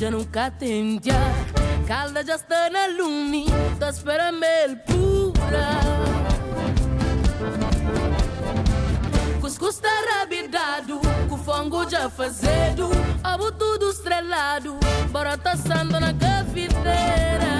Já nunca catentia calda già sta nell'uni sta spera me mel pura. Cuscuz tá rabidado, com fongo já fazedo, abo tudo estrelado, bora sando na cafeteira.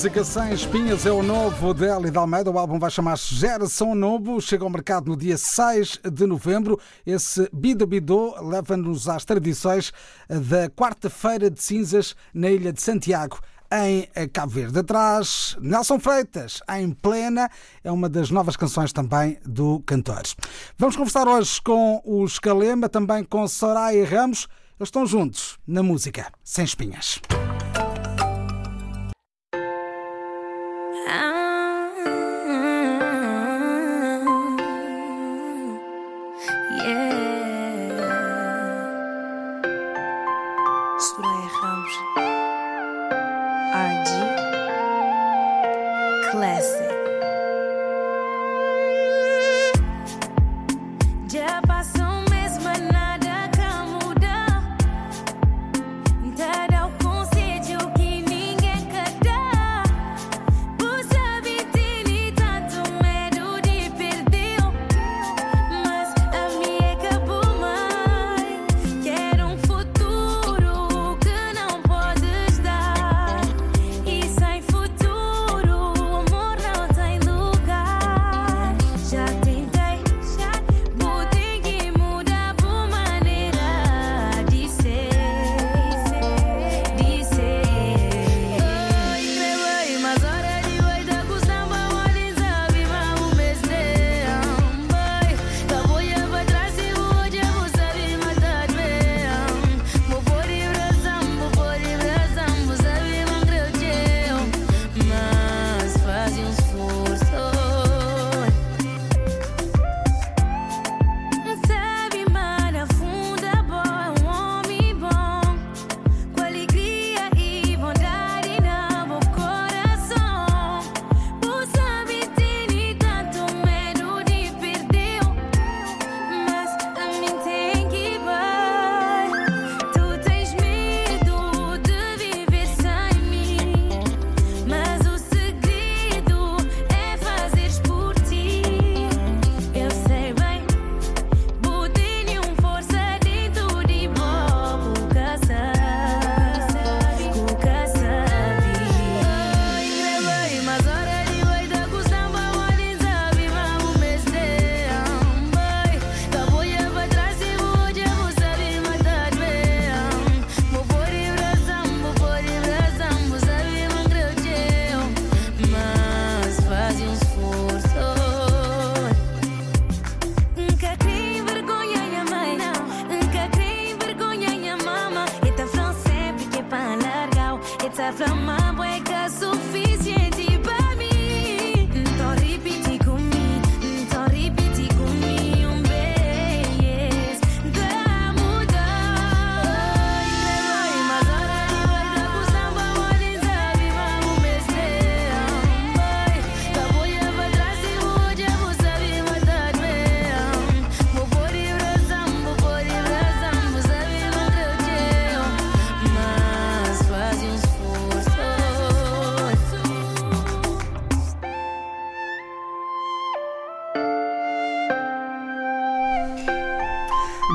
Música Sem Espinhas, é o novo de Eli de Almeida. O álbum vai chamar-se Geração Novo, chega ao mercado no dia 6 de novembro. Esse Bido Bido leva-nos às tradições da quarta-feira de cinzas na Ilha de Santiago. Em Cabo Verde. Atrás, Nelson Freitas, em plena, é uma das novas canções também do cantor. Vamos conversar hoje com os Calema, também com Soraya Ramos. Eles estão juntos na música Sem Espinhas.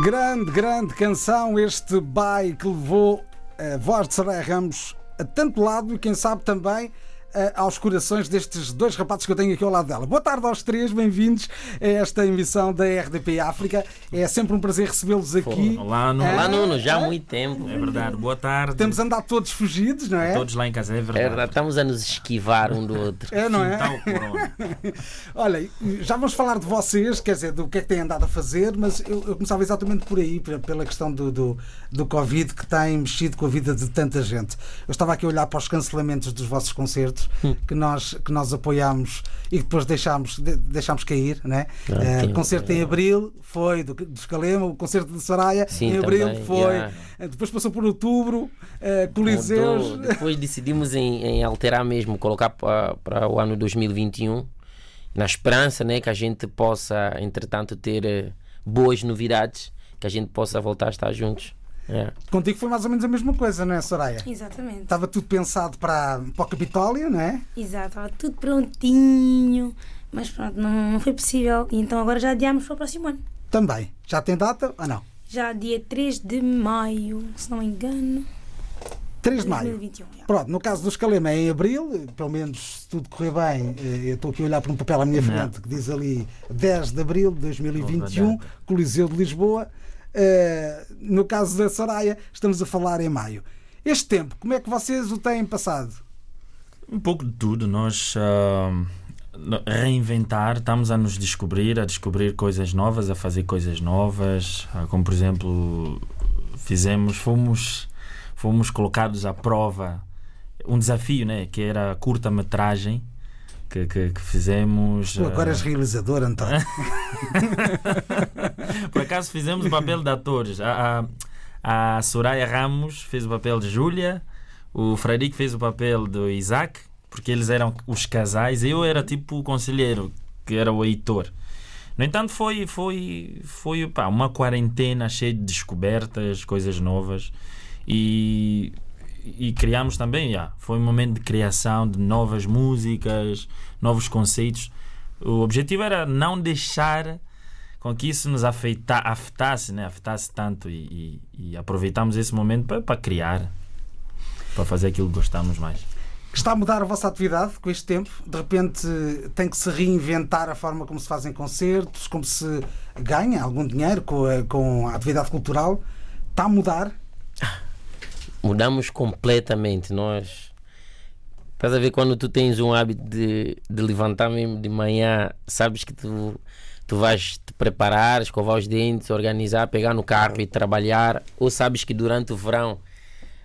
Grande, grande canção, este Bai que levou a voz de Soraya Ramos a tanto lado e quem sabe também eh, aos corações destes dois rapazes que eu tenho aqui ao lado dela. Boa tarde aos três, bem-vindos a esta emissão da RDP África. É sempre um prazer recebê-los aqui. Olá, Nuno. Olá, Nuno, já há muito tempo. É verdade, boa tarde. Temos andado todos fugidos, não é? Todos lá em casa, é É verdade. verdade, estamos a nos esquivar um do outro. É, não é? Olha, já vamos falar de vocês, quer dizer, do que é que têm andado a fazer, mas eu, eu começava exatamente por aí, pe- pela questão do, do, do Covid que tem mexido com a vida de tanta gente. Eu estava aqui a olhar para os cancelamentos dos vossos concertos que nós, que nós apoiámos e depois deixámos, de- deixámos cair, né? Ah, sim. concerto em abril foi do, do Escalema, o concerto de Soraya Sim, em abril também, foi. yeah. Eh, Depois passou por outubro, eh, Coliseus. Mudou. Depois decidimos em, em alterar mesmo, colocar para, o ano 2021, na esperança né, que a gente possa, entretanto, ter boas novidades, que a gente possa voltar a estar juntos. É. Contigo foi mais ou menos a mesma coisa, não é, Soraya? Exatamente. Estava tudo pensado para, para o Capitólio, não é? Exato, estava tudo prontinho, mas pronto, não, não foi possível. E então agora já adiámos para o próximo ano. Também. Já tem data ou não? Já dia 3 de maio, se não me engano. 3 de maio. 2021. já. Pronto, no caso do Escalema é em abril, pelo menos se tudo correr bem, eh, eu estou aqui a olhar para um papel à minha frente que diz ali 10 de abril de 2021, Boa data. Coliseu de Lisboa. Eh, no caso da Soraya, estamos a falar em maio. Este tempo, como é que vocês o têm passado? Um pouco de tudo. Nós no- reinventar, estamos a nos descobrir, a descobrir coisas novas, a fazer coisas novas. Ah, como por exemplo, fizemos, fomos, fomos colocados à prova um desafio, né? Que era a curta-metragem que, que, que fizemos. Tu agora és realizador, António. Por acaso fizemos o papel de atores. A, a, a Soraya Ramos fez o papel de Júlia, o Frederico fez o papel do Isaac, porque eles eram os casais, eu era tipo o conselheiro, que era o Heitor. No entanto, foi, foi, foi pá, uma quarentena cheia de descobertas, coisas novas. E, e criámos também, já, foi um momento de criação de novas músicas, novos conceitos. O objetivo era não deixar com que isso nos afeta, afetasse, né? afetasse tanto e, e, e aproveitamos esse momento para, para criar, para fazer aquilo que gostamos mais. Está a mudar a vossa atividade com este tempo? De repente tem que se reinventar a forma como se fazem concertos, como se ganha algum dinheiro com a, com a atividade cultural? Está a mudar? Mudamos completamente. Nós. Estás a ver quando tu tens um hábito de, de levantar mesmo de manhã, sabes que tu, tu vais te preparar, escovar os dentes, organizar, pegar no carro e trabalhar, ou sabes que durante o verão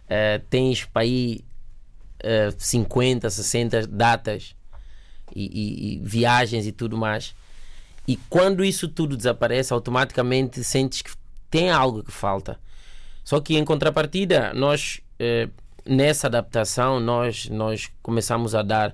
eh, tens para ir eh, 50, 60 datas e, e- e viagens e tudo mais. E quando isso tudo desaparece, automaticamente sentes que tem algo que falta. Só que em contrapartida, nós eh, nessa adaptação nós nós começamos a dar,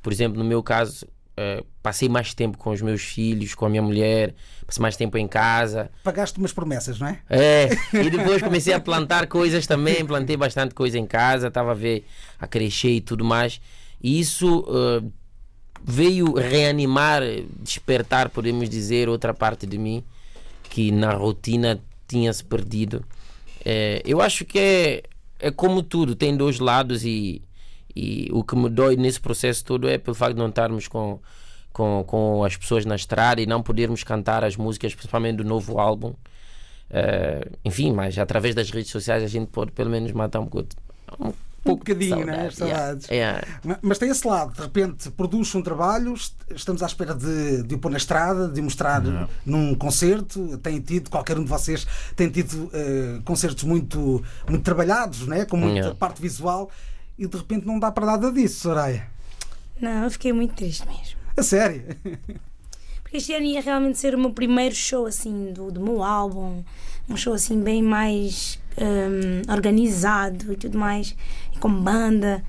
por exemplo, no meu caso, eh, passei mais tempo com os meus filhos, com a minha mulher, passei mais tempo em casa. Pagaste umas promessas, não é? É, e depois comecei a plantar coisas também, plantei bastante coisa em casa, estava a ver a crescer e tudo mais. E isso eh, veio reanimar, despertar, podemos dizer, outra parte de mim que na rotina tinha se perdido. Eh, eu acho que é, é como tudo, tem dois lados e, e o que me dói nesse processo todo é pelo facto de não estarmos com, com, com as pessoas na estrada e não podermos cantar as músicas, principalmente do novo álbum. Eh, enfim, mas através das redes sociais a gente pode pelo menos matar um. Um, pouco de bocadinho, né? As Yeah, saudades. yeah. Ma- Mas tem esse lado, de repente produz um trabalho, est- estamos à espera de, de o pôr na estrada, de o mostrar num concerto. Tem tido, qualquer um de vocês tem tido eh, concertos muito, muito trabalhados, né? com muita Yeah. parte visual, e de repente não dá para nada disso, Soraya. Não, eu fiquei muito triste mesmo. A sério. Porque este ano ia realmente ser o meu primeiro show assim do, do meu álbum. Um show assim bem mais hum, organizado e tudo mais. E com banda.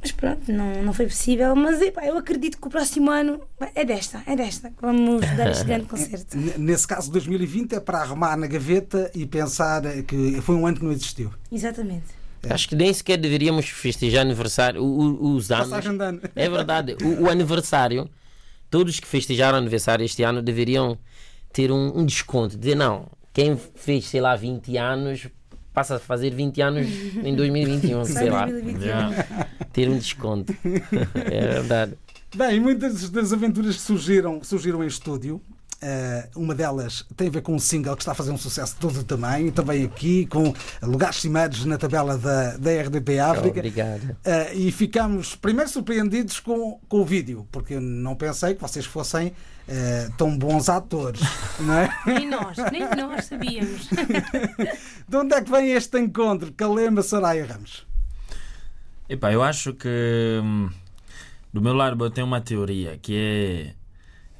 Mas pronto, não, não foi possível. Mas epá, eu acredito que o próximo ano é desta, é desta. Vamos dar este grande concerto. Nesse caso, 2020 é para arrumar na gaveta e pensar que foi um ano que não existiu. Exatamente. Acho que nem sequer deveríamos festejar aniversário, o- o- os anos. Passagem de ano. É verdade. O, o Todos que festejaram aniversário este ano deveriam ter um, um desconto. Dizer, não, quem fez, sei lá, 20 anos, passa a fazer 20 anos em 2021, Só em sei lá. 2021. Yeah. Ter um desconto. é verdade. Bem, muitas das aventuras que surgiram, surgiram em estúdio. Eh, uma delas tem a ver com um single que está a fazer um sucesso de todo o tamanho, também aqui, com lugares cimeiros na tabela da, da RDP África. Obrigado. Eh, e ficamos primeiro surpreendidos com, com o vídeo, porque eu não pensei que vocês fossem eh, tão bons atores, não é? Nem nós, nem nós sabíamos. De onde é que vem este encontro? Calema Soraya Ramos. Epá, eu acho que hum, do meu lado eu tenho uma teoria que é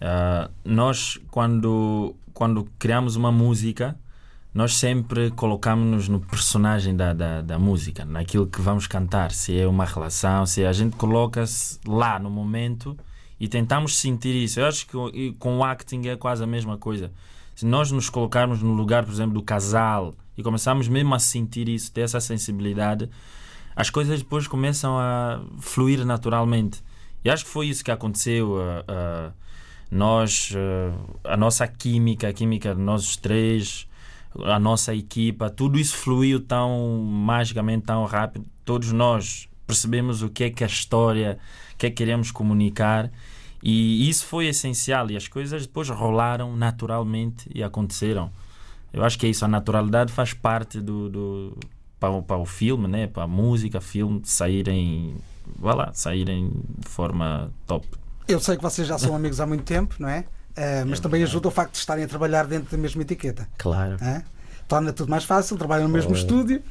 ah, nós quando quando criamos uma música nós sempre colocamos-nos no personagem da, da, da música, naquilo que vamos cantar, se é uma relação, se a gente coloca-se lá no momento e tentamos sentir isso. Eu acho que com o acting é quase a mesma coisa. Se nós nos colocarmos no lugar, por exemplo, do casal e começarmos mesmo a sentir isso, ter essa sensibilidade, as coisas depois começam a fluir naturalmente. E acho que foi isso que aconteceu. ah, ah, nós, ah, a nossa química, a química de nós três, a nossa equipa, tudo isso fluiu tão magicamente, tão rápido. Todos nós percebemos o que é que a história, o que é que queremos comunicar. E isso foi essencial. E as coisas depois rolaram naturalmente e aconteceram. Eu acho que é isso. A naturalidade faz parte do, do para, o, para o filme, né? para a música, filme, saírem, vá lá, saírem de forma top. Eu sei que vocês já são amigos há muito tempo, não é? Eh, mas também ajuda o facto de estarem a trabalhar dentro da mesma etiqueta. Claro. é? Torna tudo mais fácil, trabalham no mesmo É. estúdio,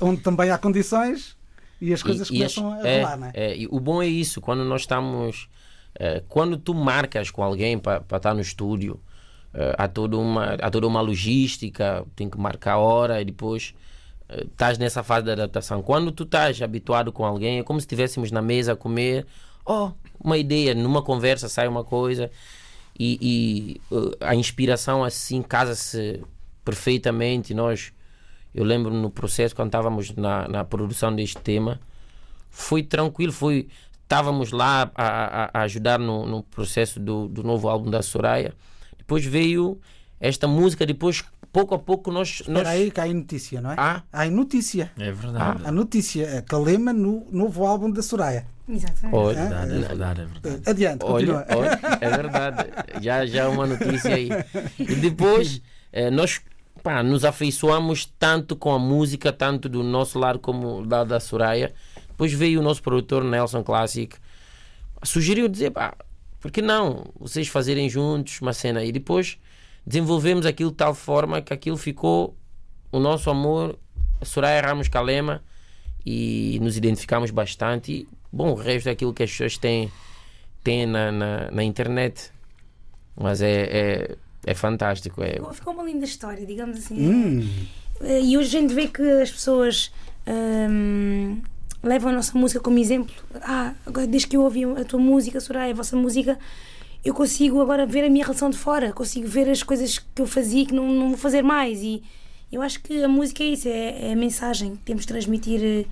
onde também há condições e as coisas E- e as- começam a é, rolar, não é? é, o bom é isso, quando nós estamos. eh, quando tu marcas com alguém para estar no estúdio, eh, há, toda uma, há toda uma logística, tem que marcar a hora e depois eh, estás nessa fase de adaptação. Quando tu estás habituado com alguém, é como se estivéssemos na mesa a comer, oh, uma ideia, numa conversa sai uma coisa e, e, eh, a inspiração assim casa-se perfeitamente. Nós, eu lembro no processo, quando estávamos na, na produção deste tema, foi tranquilo, foi estávamos lá a, a- a ajudar no, no processo do, do novo álbum da Soraya. Depois veio esta música, depois pouco a pouco nós, nós Espera aí que há notícia, não é? Ah. Há aí notícia. É verdade. A notícia, Calema no novo álbum da Soraya. Exatamente. Olha, É verdade, é verdade, é verdade. Adiante. Olha, olha, é verdade. Já, já uma notícia aí. E depois eh, nós pá, nos afeiçoamos tanto com a música, tanto do nosso lado como da da Soraya. Depois veio o nosso produtor Nelson Classic, sugeriu dizer, pá, por que não vocês fazerem juntos uma cena? E depois desenvolvemos aquilo de tal forma que aquilo ficou o nosso amor, Soraya Ramos Calema, e nos identificamos bastante. E, bom, o resto é aquilo que as pessoas têm, têm na, na, na internet. Mas é, é, é fantástico. É, Ficou- Ficou uma linda história, digamos assim. Hum, Eh, E hoje a gente vê que as pessoas hum, levam a nossa música como exemplo. Ah, agora desde que eu ouvi a tua música, Soraya, a vossa música, eu consigo agora ver a minha relação de fora, consigo ver as coisas que eu fazia e que não, não vou fazer mais. E eu acho que a música é isso, é, é a mensagem. Temos de transmitir eh,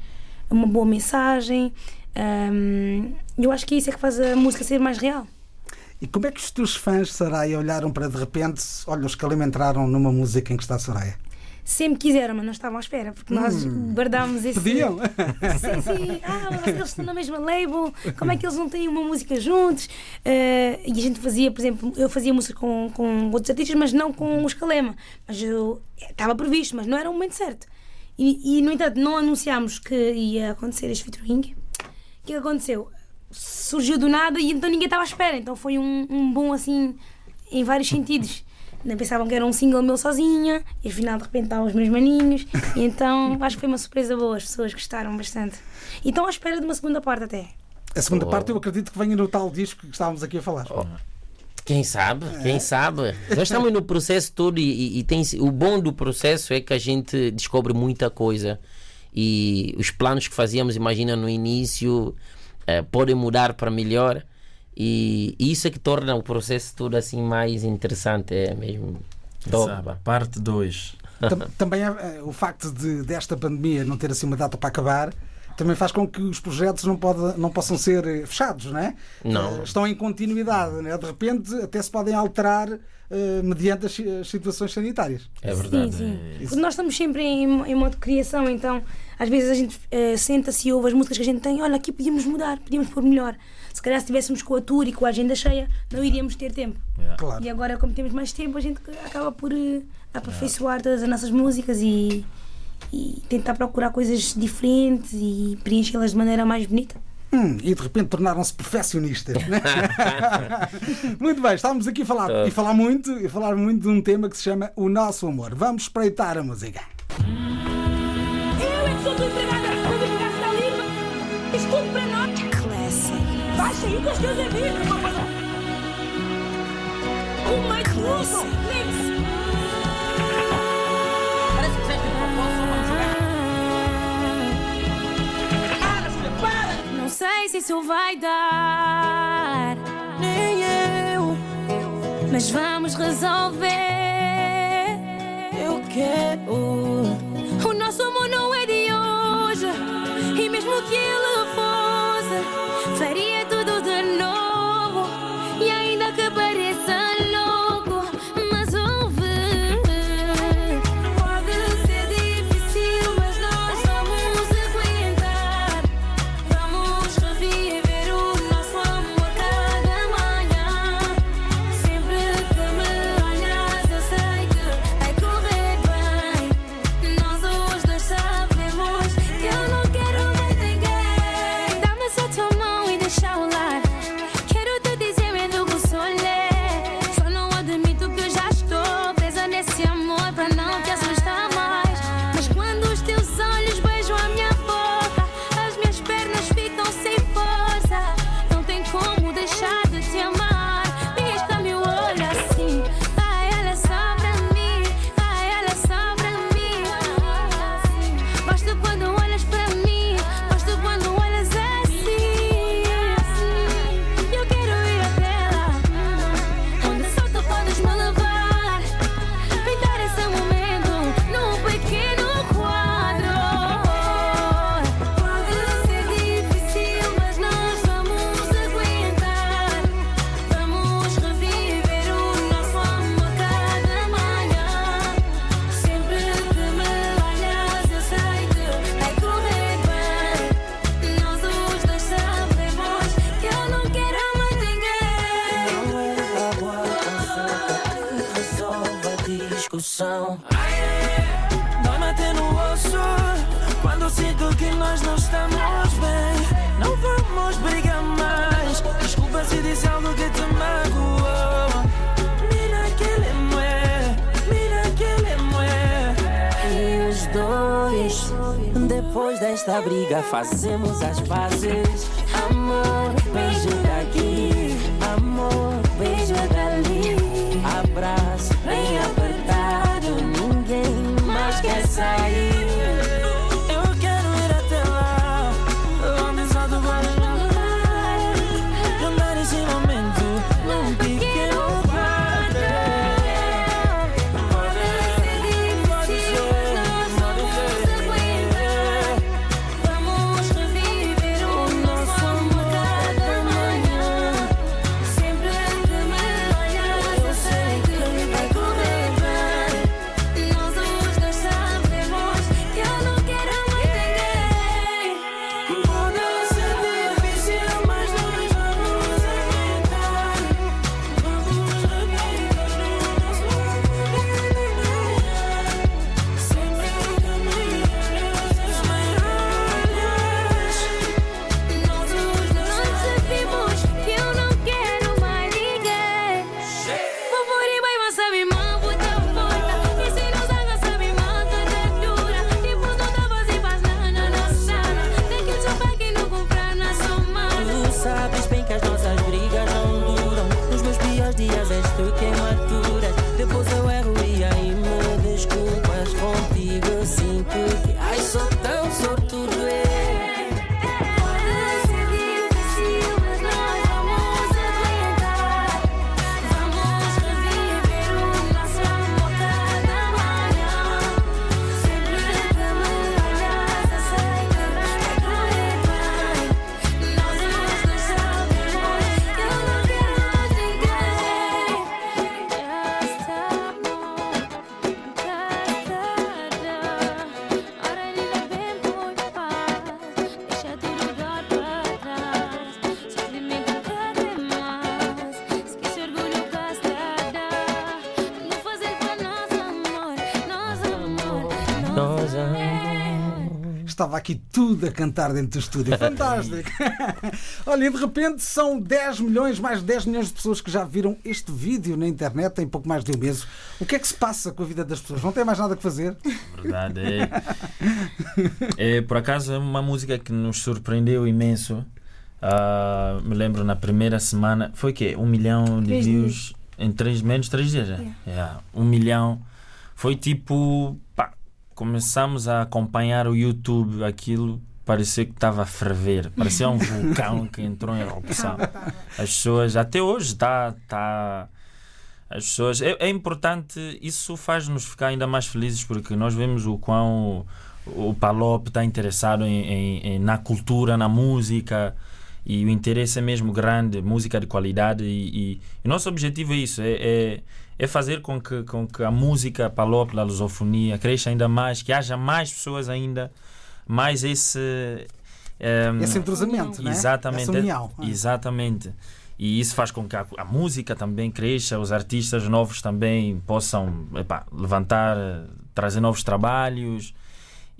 uma boa mensagem. Hum, eu acho que é isso é que faz a música ser mais real. E como é que os teus fãs, Soraya, olharam para de repente, olha, os Calema entraram numa música em que está a Soraya? Sempre quiseram, mas não estavam à espera, porque nós guardámos esse. Pediam? Sim, sim. Ah, mas eles estão na mesma label. Como é que eles não têm uma música juntos? Eh, e a gente fazia, por exemplo, eu fazia música com, com outros artistas, mas não com os Calema. Mas eu estava previsto, mas não era o momento certo. E, e, no entanto, não anunciámos que ia acontecer este featuring. O que aconteceu? Surgiu do nada e então ninguém estava à espera. Então foi um, um bom assim, em vários sentidos. Nem pensavam que era um single meu sozinha, e afinal de repente estavam os meus maninhos. E então acho que foi uma surpresa boa, as pessoas gostaram bastante. E estão à espera de uma segunda parte até. A segunda Oh. parte eu acredito que venha no tal disco que estávamos aqui a falar. Quem sabe, quem sabe. Nós estamos no processo todo e, e- e tem, o bom do processo é que a gente descobre muita coisa e os planos que fazíamos, imagina, no início, eh, podem mudar para melhor. E isso é que torna o processo tudo assim mais interessante, é mesmo. Exato. Parte 2. Também é, o facto de desta pandemia não ter assim uma data para acabar também faz com que os projetos não, pode, não possam ser eh, fechados, não é? Não. Estão em continuidade, né? de repente até se podem alterar uh, mediante as, as, situações sanitárias. É verdade. Sim, sim. É. Nós estamos sempre em, em modo de criação, então às vezes a gente uh, senta-se e ouve as músicas que a gente tem, olha, aqui podíamos mudar, podíamos pôr melhor. Se calhar se estivéssemos com a tour e com a agenda cheia, não iríamos ter tempo. Yeah. Claro. E agora, como temos mais tempo, a gente acaba por uh, aperfeiçoar yeah. todas as nossas músicas e, e tentar procurar coisas diferentes e preenchê-las de maneira mais bonita. Hum, e de repente tornaram-se perfeccionistas. Né? muito bem, estávamos aqui a falar e falar muito e falar muito de um tema que se chama O Nosso Amor. Vamos espreitar a música. Hum. Parece que Não sei se isso vai dar, nem eu, mas vamos resolver. Eu quero. O nosso amor não é de hoje, e mesmo que ele fazemos as pazes. Estava aqui tudo a cantar dentro do estúdio. Fantástico! Olha, e de repente são 10 milhões, mais de 10 milhões de pessoas que já viram este vídeo na internet em pouco mais de um mês. O que é que se passa com a vida das pessoas? Não tem mais nada que fazer? Verdade. É, é, por acaso é uma música que nos surpreendeu imenso. Ah, me lembro na primeira semana. Foi o quê? Um milhão de views em três, menos de três dias. já? Yeah, Um milhão. Foi tipo. Pá, começamos a acompanhar o YouTube, aquilo parecia que estava a ferver. Parecia um vulcão que entrou em erupção. As pessoas, até hoje, está. Tá, as pessoas. É, é importante, isso faz-nos ficar ainda mais felizes porque nós vemos o quão o Palop está interessado em, em- na cultura, na música e o interesse é mesmo grande, música de qualidade e, e o nosso objetivo é isso, é, é, é fazer com que, com que a música Palop da lusofonia cresça ainda mais, que haja mais pessoas ainda, mais esse... eh, Esse entrosamento, não é? Exatamente. Essa união. Exatamente. E isso faz com que a, a música também cresça, os artistas novos também possam epá, levantar, trazer novos trabalhos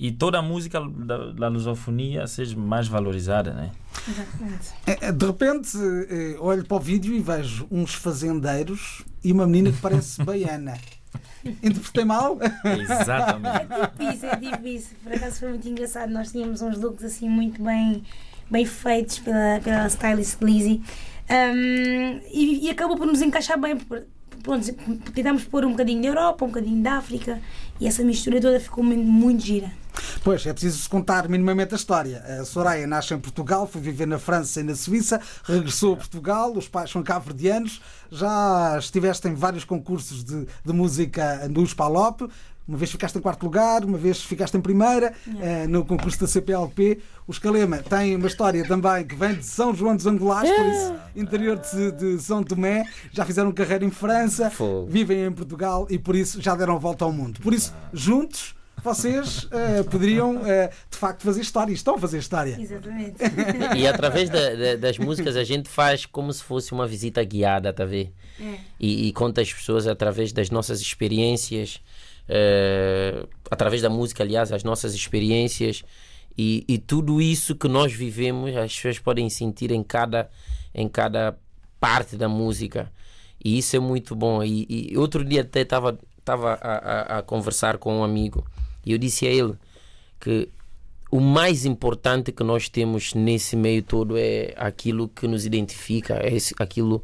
e toda a música da, da lusofonia seja mais valorizada, né? Exatamente. É, é, De repente, eh, olho para o vídeo e vejo uns fazendeiros e uma menina que parece baiana. Interpretei mal? Exatamente. Isso é tipo isso. Por acaso foi muito engraçado. Nós tínhamos uns looks assim muito bem, bem feitos pela, pela stylist Lizzie. Um, e, e acabou por nos encaixar bem. por- Pronto, tentámos pôr um bocadinho da Europa, um bocadinho da África e essa mistura toda ficou muito, muito gira. Pois, é preciso contar minimamente a história. A Soraya nasce em Portugal, foi viver na França e na Suíça, regressou a Portugal, os pais são cabo-verdianos, já estiveste em vários concursos de, de música nos Palop, uma vez ficaste em quarto lugar, uma vez ficaste em primeira eh, no concurso da CPLP. O Escalema tem uma história também que vem de São João dos Angolás, por isso, interior de, de São Tomé, já fizeram carreira em França, Fogo. vivem em Portugal e por isso já deram a volta ao mundo. Por isso, juntos, vocês eh, poderiam eh, de facto fazer história. e Estão a fazer história. Exatamente. E através da- da- das músicas a gente faz como se fosse uma visita guiada, tá a ver? E, e conta as pessoas através das nossas experiências, eh, através da música, aliás, as nossas experiências e, e tudo isso que nós vivemos, as pessoas podem sentir em cada, em cada parte da música. E isso é muito bom. E, e outro dia até estava estava a, a- a conversar com um amigo e eu disse a ele que o mais importante que nós temos nesse meio todo é aquilo que nos identifica, é aquilo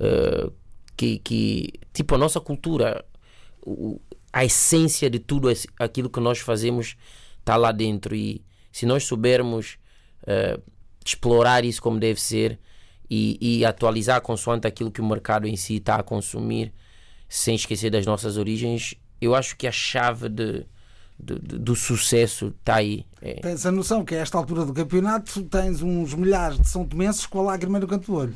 eh, que, que, tipo, a nossa cultura, o- a essência de tudo aquilo que nós fazemos está lá dentro. E se nós soubermos eh, explorar isso como deve ser e, e atualizar consoante aquilo que o mercado em si está a consumir, sem esquecer das nossas origens, eu acho que a chave de, de- de- do sucesso está aí. É, Tens a noção que a esta altura do campeonato tens uns milhares de São Tomenses com a lágrima no canto do olho.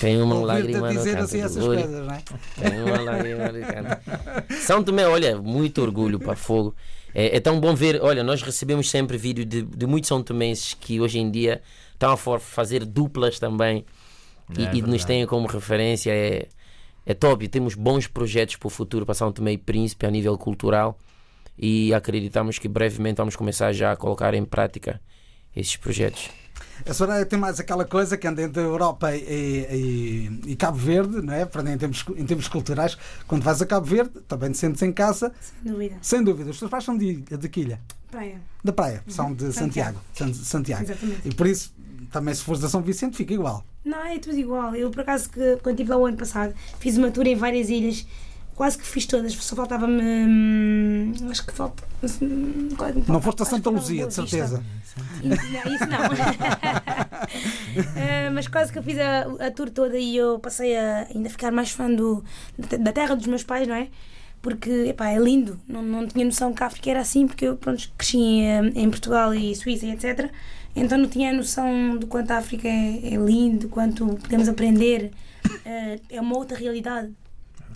tem uma lágrima no dizer canto assim do essas olho. coisas, não é? Tem uma lágrima no canto. São Tomé, olha, muito orgulho para fogo. É, é tão bom ver, olha, nós recebemos sempre vídeo de, de muitos São Tomenses que hoje em dia estão a for- fazer duplas também e, É e nos têm como referência. É, é top. Temos bons projetos para o futuro para São Tomé e Príncipe a nível cultural e acreditamos que brevemente vamos começar já a colocar em prática esses projetos. A Soraya tem mais aquela coisa que anda entre a Europa e, e- e Cabo Verde, não é? Para em termos, em termos culturais, quando vais a Cabo Verde, também te sentes em casa, Sem dúvida. sem dúvida. Os teus pais são de, de que ilha? Praia. Da praia, são de Santiago. Santiago. San- Santiago. Exatamente. E por isso, também se fores da São Vicente, fica igual. Não, é tudo igual. Eu, por acaso, que, quando estive lá o ano passado, fiz uma tour em várias ilhas, quase que fiz todas, só faltava-me. hum, acho que falta. hum, Não foste a Santa Luzia, de certeza. Não, isso não. Eh, mas quase que eu fiz a, a tour toda e eu passei a ainda ficar mais fã do, da terra dos meus pais, não é? Porque epá, é lindo. Não, não tinha noção que a África era assim, porque eu pronto, cresci em, em Portugal e Suíça e etc. Então não tinha noção do quanto a África é, é lindo, quanto podemos aprender. Eh, é uma outra realidade,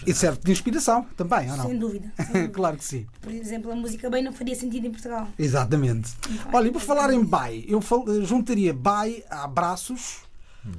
E serve de inspiração também, ou sem não? dúvida. sem dúvida. claro que sim. Por exemplo, a música bem não faria sentido em Portugal. Exatamente. Olha, e por falar em bye, eu juntaria bye a abraços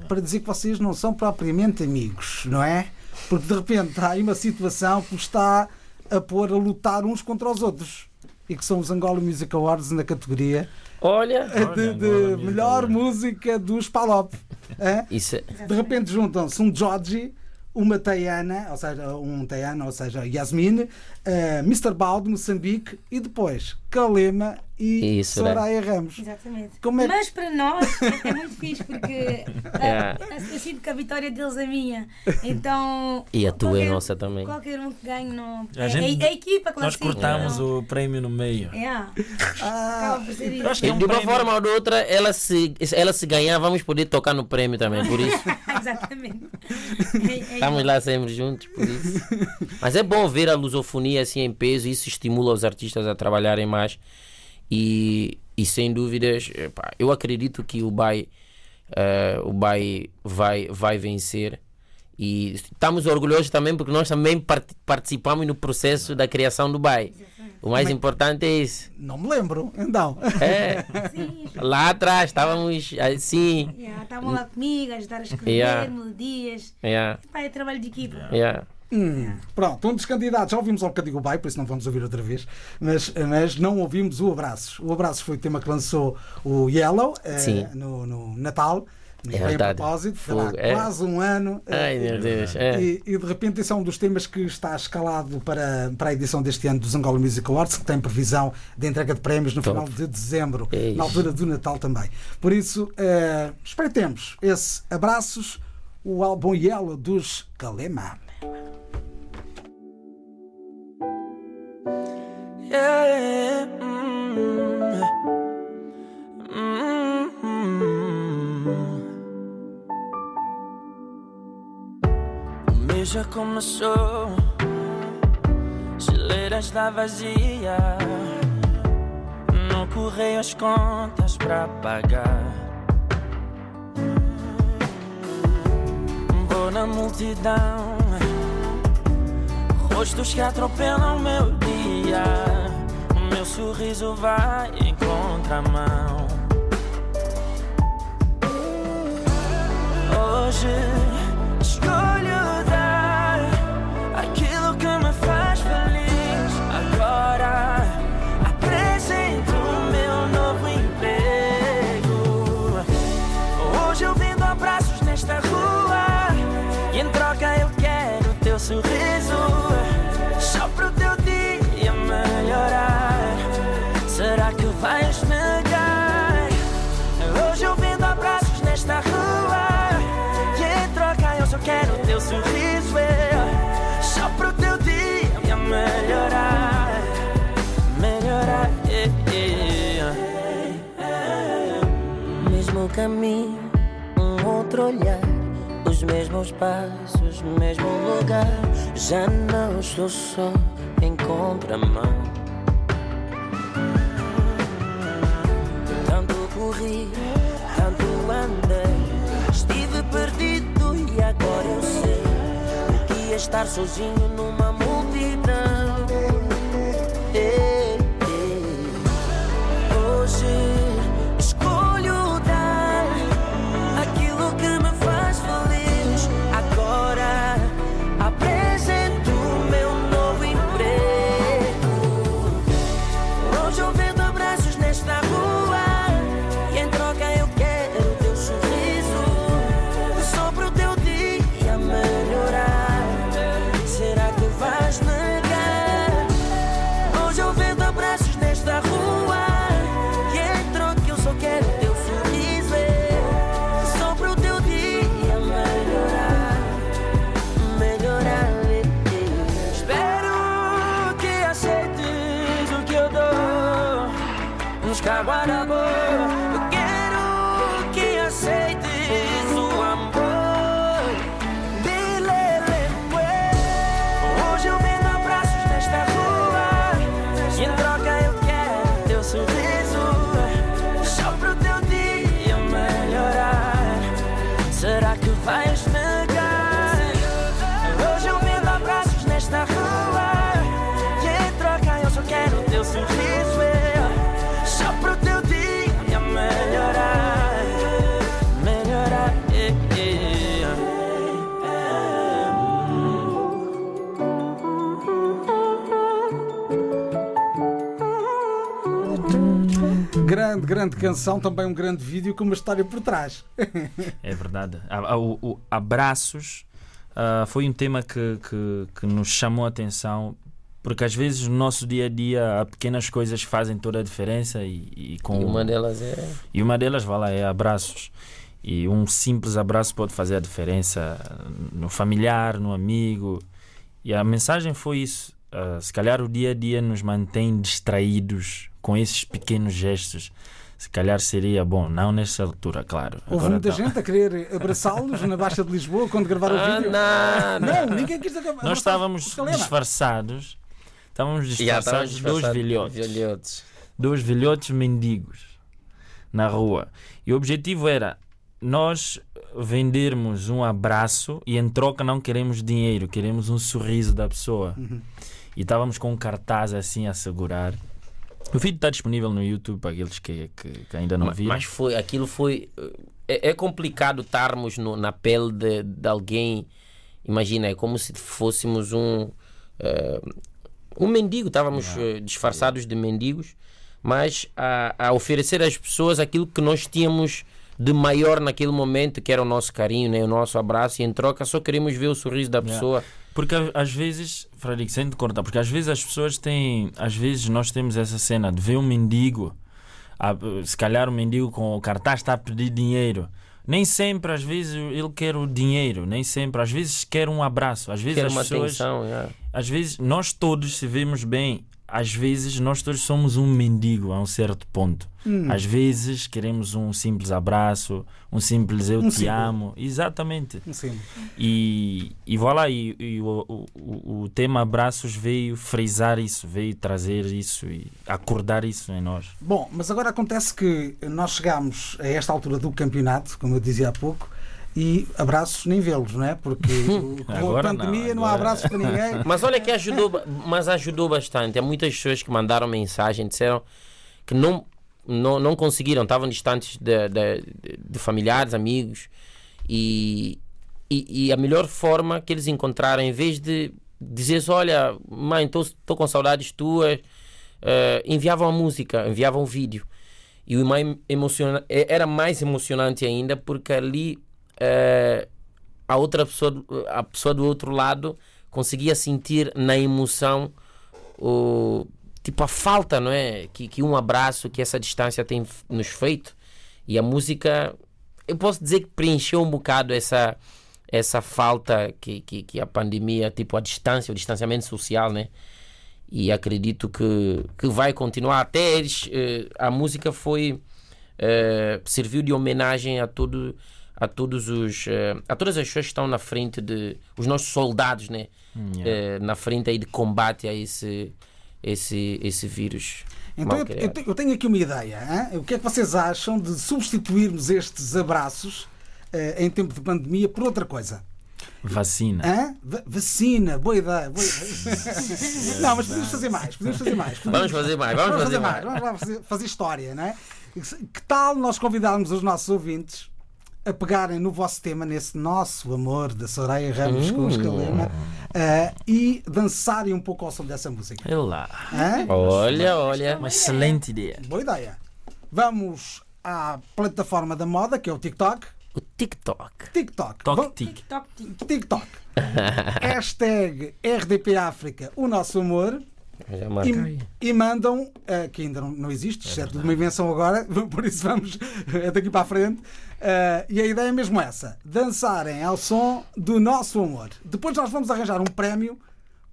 para dizer que vocês não são propriamente amigos, não é? Porque de repente há aí uma situação que está a pôr a lutar uns contra os outros. e que são os Angola Music Awards na categoria Olha, de, de Music melhor Awards. música dos Palop. Hã? isso é- De repente juntam-se um Georgie, uma Tayana, ou seja, um Tayana, ou seja, Yasmin, eh, Mr. Bal de Moçambique e depois Kalema e Isso, né? Soraya Ramos. Exatamente. Como é que- Mas para nós é muito fixe porque Yeah. ah, eu sinto que a vitória deles é minha. Então. E a tua é nossa também. Qualquer um que ganhe, não. A é, gente- é a equipa, Nós classifica. cortamos não. o prémio no meio. Yeah. Ah, Eu acho que é um de uma prémio- forma ou de outra, ela se, ela se ganhar, vamos poder tocar no prémio também, por isso. Exatamente. É- é Estamos lá sempre juntos, por isso. Mas é bom ver a lusofonia assim em peso, isso estimula os artistas a trabalharem mais. E, e sem dúvidas, epá, eu acredito que o BAI, eh, o BAI vai, vai vencer. E estamos orgulhosos também porque nós também part- participamos no processo da criação do BAI. O mais importante é isso. não me lembro, então. É, lá atrás estávamos assim. yeah, estavam lá comigo a ajudar a escrever Yeah. melodias. Yeah, Pá, é trabalho de equipa. yeah. Hum, pronto, um dos candidatos, já ouvimos ao bocadinho o Bai, por isso não vamos ouvir outra vez, mas, mas não ouvimos o Abraços. O Abraços foi o tema que lançou o Yellow eh, no, no Natal. É verdade. propósito, foi lá Fogo, é. quase um ano. eh, Ai meu Deus. É. E, e de repente esse é um dos temas que está escalado para, para a edição deste ano dos Angola Music Awards, que tem previsão de entrega de prémios no Top. final de dezembro, É na altura do Natal também. Por isso, eh, espreitemos esse Abraços, o álbum Yellow dos Kalema. Mm, mm. O mês já começou, geleira está vazia. No correio as contas para pagar. Vou na multidão Rostos que atropelam meu dia. O meu sorriso vai em contramão. Hoje escolho caminho, um outro olhar, os mesmos passos, mesmo lugar. Já não estou só em contramão. Tanto corri, tanto andei, estive perdido e agora eu sei o que é estar sozinho numa multidão. Grande, grande canção, também um grande vídeo com uma história por trás. É verdade. O- o abraços ah, foi um tema que, que, que nos chamou a atenção, porque às vezes no nosso dia a dia há pequenas coisas que fazem toda a diferença e, e com E uma delas é. e uma delas vai lá, é abraços. E um simples abraço pode fazer a diferença no familiar, no amigo. E a mensagem foi isso. Ah, se calhar o dia a dia nos mantém distraídos com esses pequenos gestos. Se calhar seria bom, não nesta altura, claro. Houve Agora muita tá. gente a querer abraçá-los na Baixa de Lisboa quando gravaram o Ah, vídeo. não, não. Não, ninguém quis abraçar Nós estávamos disfarçados. Estávamos disfarçados de dois velhotes. velhotes. dois velhotes mendigos na rua. E o objetivo era nós vendermos um abraço e em troca não queremos dinheiro, queremos um sorriso da pessoa. E estávamos com um cartaz assim a segurar. O vídeo está disponível no YouTube para aqueles que, que, que ainda não viram. Mas foi, aquilo foi. É, é complicado estarmos no- na pele de, de alguém. Imagina, é como se fôssemos um. eh, um mendigo, estávamos eh, disfarçados de mendigos, mas a, a oferecer às pessoas aquilo que nós tínhamos de maior naquele momento, que era o nosso carinho, né, o nosso abraço, e em troca só queremos ver o sorriso da pessoa. Porque a- às vezes, Frederico, sem te cortar, porque às vezes as pessoas têm, às vezes nós temos essa cena de ver um mendigo, ah, se calhar o mendigo com o cartaz está a pedir dinheiro. Nem sempre, às vezes, ele quer o dinheiro, nem sempre, às vezes quer um abraço, às vezes Quer as uma pessoas, atenção. yeah. às vezes nós todos, se vemos bem, às vezes nós todos somos um mendigo a um certo ponto. Hum. Às vezes queremos um simples abraço, um simples eu Um te símbolo. amo. Exatamente. Sim. E, e voilà, e, e o, o, o- o tema abraços veio frisar isso, veio trazer isso e acordar isso em nós. Bom, mas agora acontece que nós chegamos a esta altura do campeonato, como eu dizia há pouco, e abraços nem vê-los, não é? Porque com a Agora não, pandemia não, há abraços para ninguém. Mas olha que ajudou, mas ajudou bastante. Há muitas pessoas que mandaram mensagem, disseram que não, não, não conseguiram, estavam distantes de, de, de- familiares, amigos, e, e, e a melhor forma que eles encontraram, em vez de dizer só, olha, mãe, estou com saudades tuas, eh, enviavam a música, enviavam o vídeo. E o mais emociona era mais emocionante ainda porque ali eh, a outra pessoa, a pessoa do outro lado conseguia sentir na emoção o tipo a falta, não é? Que, que um abraço, que essa distância tem nos feito. E a música, eu posso dizer que preencheu um bocado essa essa falta que, que, que a pandemia, tipo a distância, o distanciamento social, né? E acredito que, que vai continuar. Até eles, eh, a música foi eh, serviu de homenagem a todo a todos os eh, a todas as pessoas que estão na frente de os nossos soldados né Eh, na frente aí de combate a esse esse esse vírus Então eu, eu te- eu tenho aqui uma ideia. hã? O que é que vocês acham de substituirmos estes abraços eh, em tempo de pandemia por outra coisa? Vacina. Hã? Va- vacina, boa ideia. Boa ideia. não, mas podemos fazer mais. Podemos fazer mais. vamos fazer mais vamos, fazer, mais, Vamos lá fazer, fazer história, não é? Que tal nós convidarmos os nossos ouvintes a pegarem no vosso tema, nesse nosso amor da Soraya Ramos com Hum. os Calema eh, e dançarem um pouco ao som dessa música? Olha lá. Hã? olha olha Uma excelente ideia. Boa ideia. Vamos à plataforma da moda, que é o TikTok. o TikTok TikTok. Toc, tic. TikTok. Hashtag RDP África, o nosso amor. E, e mandam, eh, que ainda não, não existe, é tudo uma invenção agora, por isso vamos é daqui para a frente. Eh, e a ideia é mesmo essa: dançarem ao som do nosso amor. Depois nós vamos arranjar um prémio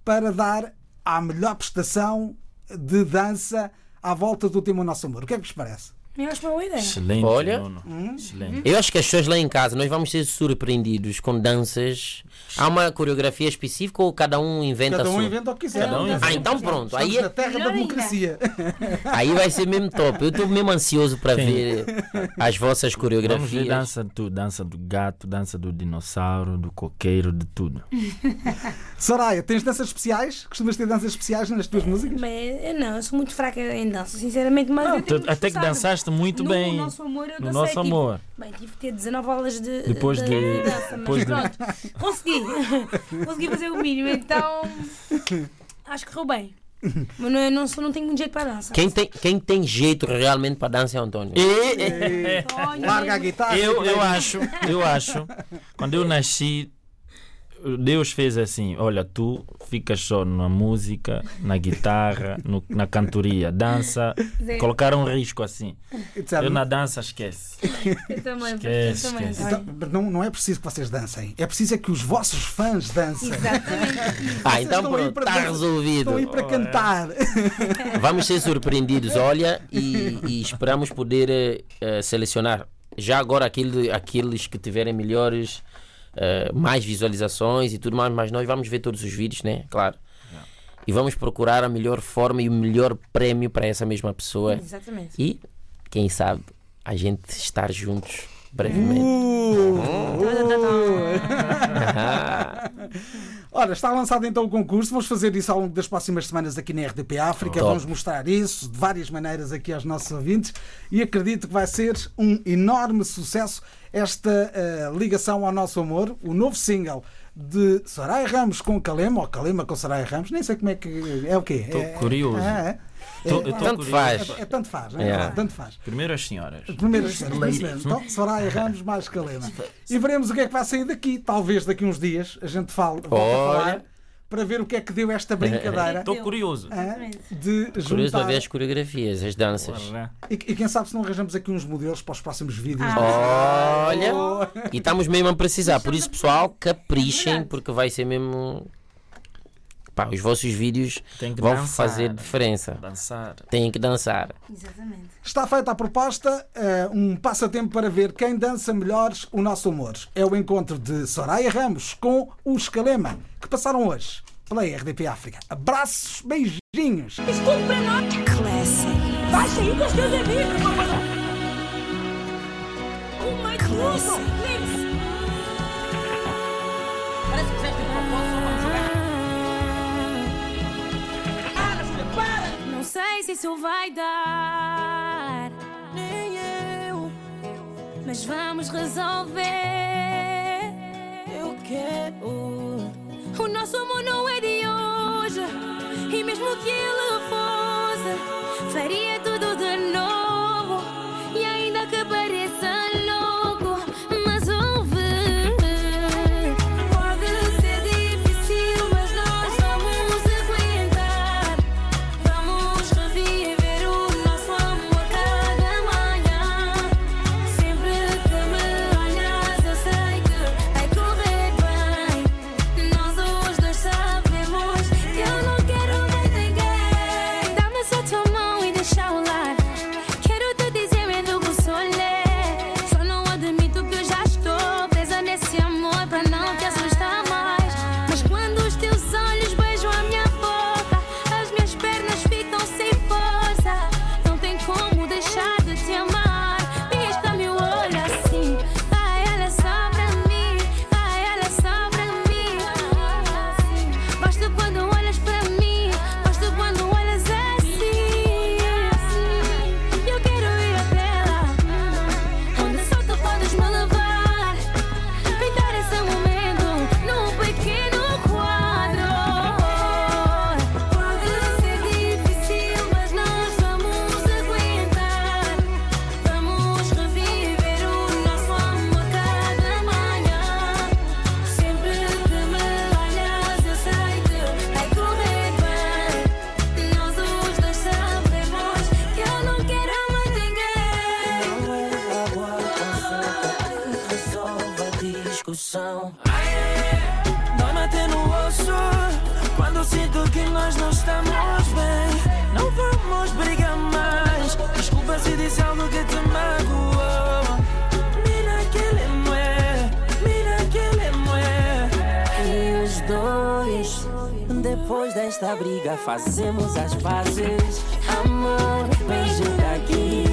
para dar à melhor prestação de dança à volta do tema Nosso Amor. O que é que vos parece? Eu acho uma boa ideia. Excelente, Olha. Hum? Excelente. Eu acho que as pessoas lá em casa, nós vamos ser surpreendidos com danças. Há uma coreografia específica ou cada um inventa Cada um inventa o que quiser. Cada um inventa. Ah, então pronto. Estamos Aí, é- na terra da democracia. aí vai ser mesmo top. Eu estou mesmo ansioso para ver as vossas Vamos ver coreografias. dança de tudo. Dança do gato, dança do dinossauro, do coqueiro, de tudo. Soraya, tens danças especiais? Costumas ter danças especiais nas tuas músicas? Bem, eu não, eu sou muito fraca em dança, sinceramente, mas Não, eu tenho tu- até que esforçado. Dançaste muito no bem. nosso amor, eu No dancei, nosso tive- amor. Bem, tive que ter 19 aulas de, Depois de, de- dança, mas depois de- pronto, consegui. consegui fazer o mínimo, então acho que correu bem. Mas não, eu não, não tenho muito jeito para dança. Quem tem, quem tem jeito realmente para dança é o Antônio. Olha, Larga a guitarra. Eu, eu acho, eu acho, quando eu nasci, Deus fez assim: olha, tu ficas só na música, na guitarra, no- na cantoria, dança. Zé. Colocaram um risco assim. Eu na dança esquece. Eu também, eu também. esquece. Então, não, não é preciso que vocês dancem. É preciso é que os vossos fãs dancem. Exatamente. Ah, Vocês então pronto, está resolvido. Estão aí para cantar. Vamos ser surpreendidos, olha, e, e esperamos poder eh, selecionar já agora aquele, aqueles que tiverem melhores, eh, mais visualizações e tudo mais, mas nós vamos ver todos os vídeos, né? Claro. E vamos procurar a melhor forma e o melhor prémio para essa mesma pessoa. Exatamente. E, quem sabe, a gente estar juntos brevemente. Ora, está lançado então o concurso. Vamos fazer isso ao longo das próximas semanas aqui na RDP África. Top. Vamos mostrar isso de várias maneiras aqui aos nossos ouvintes e acredito que vai ser um enorme sucesso esta eh, ligação ao nosso amor, o novo single de Soraya Ramos com Calema, ou Calema com Soraya Ramos, nem sei como é que é o quê? Tô é, curioso. É, é, Tô- é, eu tô Tanto curioso. faz. é, é tanto faz, não é? Yeah. Tanto faz. Primeiro as senhoras. Primeiro então, Soraya Ramos mais Calema. E veremos o que é que vai sair daqui. Talvez daqui uns dias a gente fale, volte a Olha. Para ver o que é que deu esta brincadeira Estou curioso. de Curioso para juntar. ver as coreografias, as danças. Bora. E, e quem sabe se não arranjamos aqui uns modelos para os próximos vídeos. Olha, Oh. e estamos mesmo a precisar. Por isso, pessoal, caprichem, porque vai ser mesmo. Pá, os vossos vídeos Tem que vão dançar. fazer diferença. Dançar. Têm que dançar. Exatamente. Está feita a proposta, eh, um passatempo para ver quem dança melhores o nosso humor. É o encontro de Soraya Ramos com o Escalema, que passaram hoje pela RDP África. Abraços, beijinhos. Classic. Baixa aí com os teus amigos, papai. Uma novo. Parece que fizeste propósito. Para, filha, para. Não sei se isso vai dar, Nem eu, mas vamos resolver. eu quero. O nosso amor e mesmo que ele fosse, faria tudo discussão. Dói-me até no osso quando sinto que nós não estamos bem. Não vamos brigar mais. Desculpa se disse algo que te magoou. Mira que ele é, mira que é. E os dois, depois desta briga, fazemos as pazes. Amor, beijo daqui,